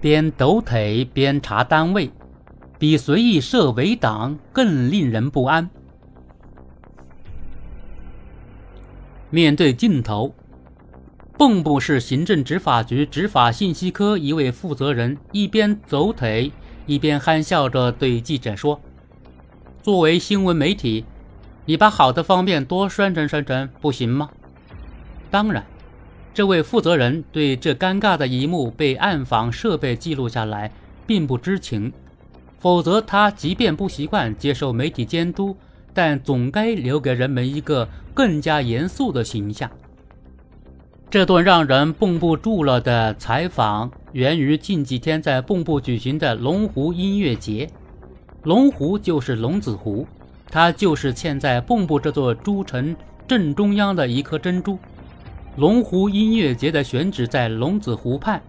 边抖腿边查单位，比随意设围挡更令人不安。面对镜头，蚌埠市行政执法局执法信息科一位负责人一边走腿，一边憨笑着对记者说：“作为新闻媒体，你把好的方面多宣传宣传，不行吗？”当然。这位负责人对这尴尬的一幕被暗访设备记录下来并不知情，否则他即便不习惯接受媒体监督，但总该留给人们一个更加严肃的形象。这段让人绷不住了的采访源于近几天在蚌埠举行的龙湖音乐节。龙湖就是龙子湖，它就是嵌在蚌埠这座珠城正中央的一颗珍珠。龙湖音乐节的选址在龙子湖畔，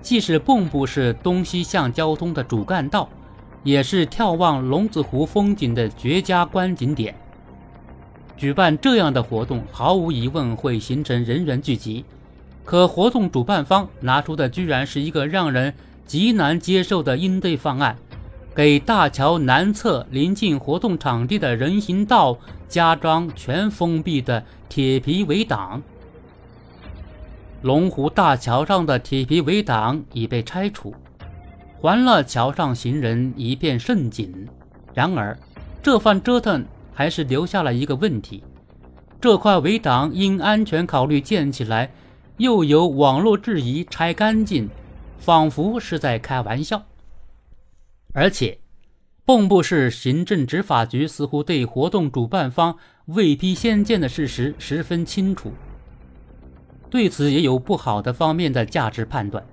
既是蚌埠市东西向交通的主干道，也是眺望龙子湖风景的绝佳观景点。举办这样的活动，毫无疑问会形成人员聚集。可活动主办方拿出的居然是一个让人极难接受的应对方案：给大桥南侧临近活动场地的人行道加装全封闭的铁皮围挡。龙湖大桥上的铁皮围挡已被拆除，还了桥上行人一片盛景。然而，这番折腾还是留下了一个问题：这块围挡因安全考虑建起来，又有网络质疑拆干净，仿佛是在开玩笑。而且，蚌埠市行政执法局似乎对活动主办方未批先建的事实十分清楚。对此也有不好的方面的价值判断。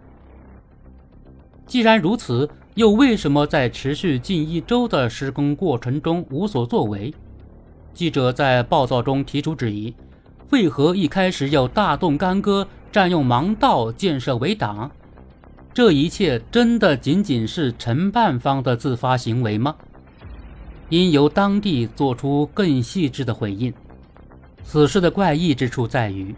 既然如此，又为什么在持续近一周的施工过程中无所作为？记者在报道中提出质疑：为何一开始要大动干戈，占用盲道建设围挡？这一切真的仅仅是承办方的自发行为吗？应由当地做出更细致的回应。此事的怪异之处在于。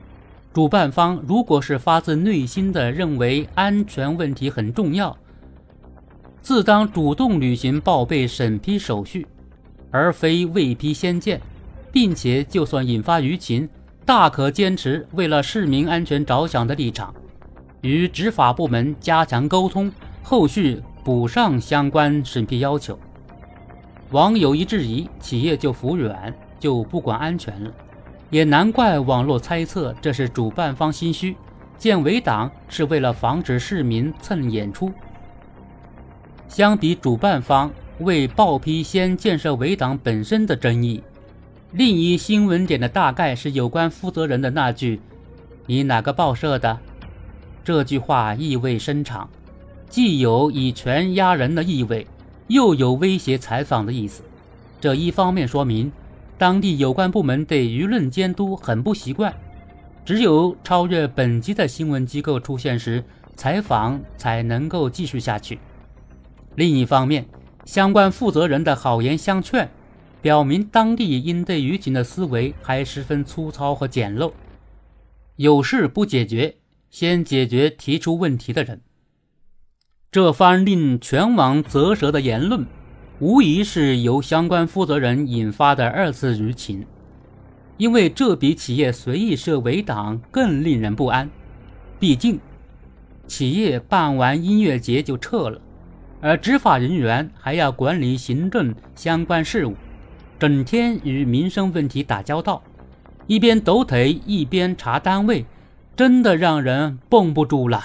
主办方如果是发自内心的认为安全问题很重要，自当主动履行报备审批手续，而非未批先建，并且就算引发舆情，大可坚持为了市民安全着想的立场，与执法部门加强沟通，后续补上相关审批要求。网友一质疑，企业就服软，就不管安全了。也难怪网络猜测这是主办方心虚，建围挡是为了防止市民蹭演出。相比主办方为报批先建设围挡本身的争议，另一新闻点的大概是有关负责人的那句“你哪个报社的”，这句话意味深长，既有以权压人的意味，又有威胁采访的意思。这一方面说明。当地有关部门对舆论监督很不习惯，只有超越本级的新闻机构出现时，采访才能够继续下去。另一方面，相关负责人的好言相劝，表明当地应对舆情的思维还十分粗糙和简陋。有事不解决，先解决提出问题的人。这番令全网啧舌的言论。无疑是由相关负责人引发的二次舆情，因为这比企业随意设围挡更令人不安。毕竟，企业办完音乐节就撤了，而执法人员还要管理行政相关事务，整天与民生问题打交道，一边抖腿一边查单位，真的让人绷不住了。